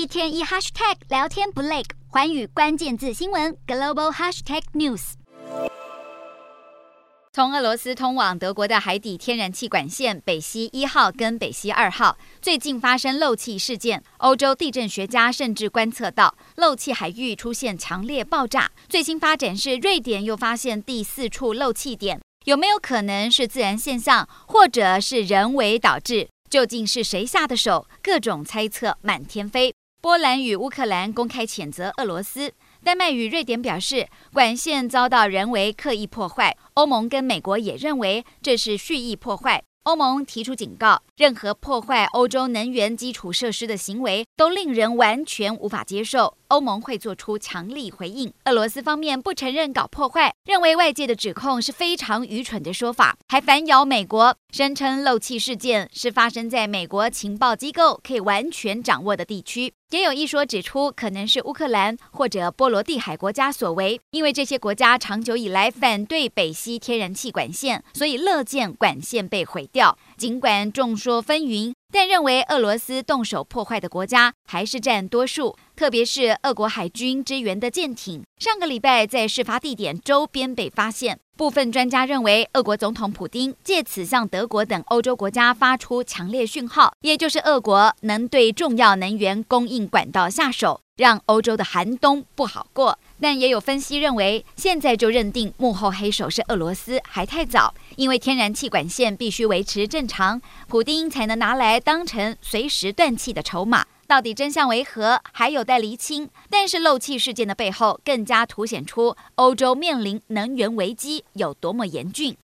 一天一 hashtag 聊天不累，寰宇关键字新闻 global hashtag news。从俄罗斯通往德国的海底天然气管线北溪一号跟北溪二号最近发生漏气事件，欧洲地震学家甚至观测到漏气海域出现强烈爆炸。最新发展是瑞典又发现第四处漏气点，有没有可能是自然现象，或者是人为导致？究竟是谁下的手？各种猜测满天飞。波兰与乌克兰公开谴责俄罗斯，丹麦与瑞典表示管线遭到人为刻意破坏。欧盟跟美国也认为这是蓄意破坏。欧盟提出警告，任何破坏欧洲能源基础设施的行为都令人完全无法接受。欧盟会做出强力回应。俄罗斯方面不承认搞破坏，认为外界的指控是非常愚蠢的说法，还反咬美国，声称漏气事件是发生在美国情报机构可以完全掌握的地区。也有一说指出，可能是乌克兰或者波罗的海国家所为，因为这些国家长久以来反对北溪天然气管线，所以乐见管线被毁掉。尽管众说纷纭。但认为俄罗斯动手破坏的国家还是占多数，特别是俄国海军支援的舰艇，上个礼拜在事发地点周边被发现。部分专家认为，俄国总统普丁借此向德国等欧洲国家发出强烈讯号，也就是俄国能对重要能源供应管道下手，让欧洲的寒冬不好过。但也有分析认为，现在就认定幕后黑手是俄罗斯还太早，因为天然气管线必须维持正常，普丁才能拿来当成随时断气的筹码。到底真相为何，还有待厘清。但是漏气事件的背后，更加凸显出欧洲面临能源危机有多么严峻。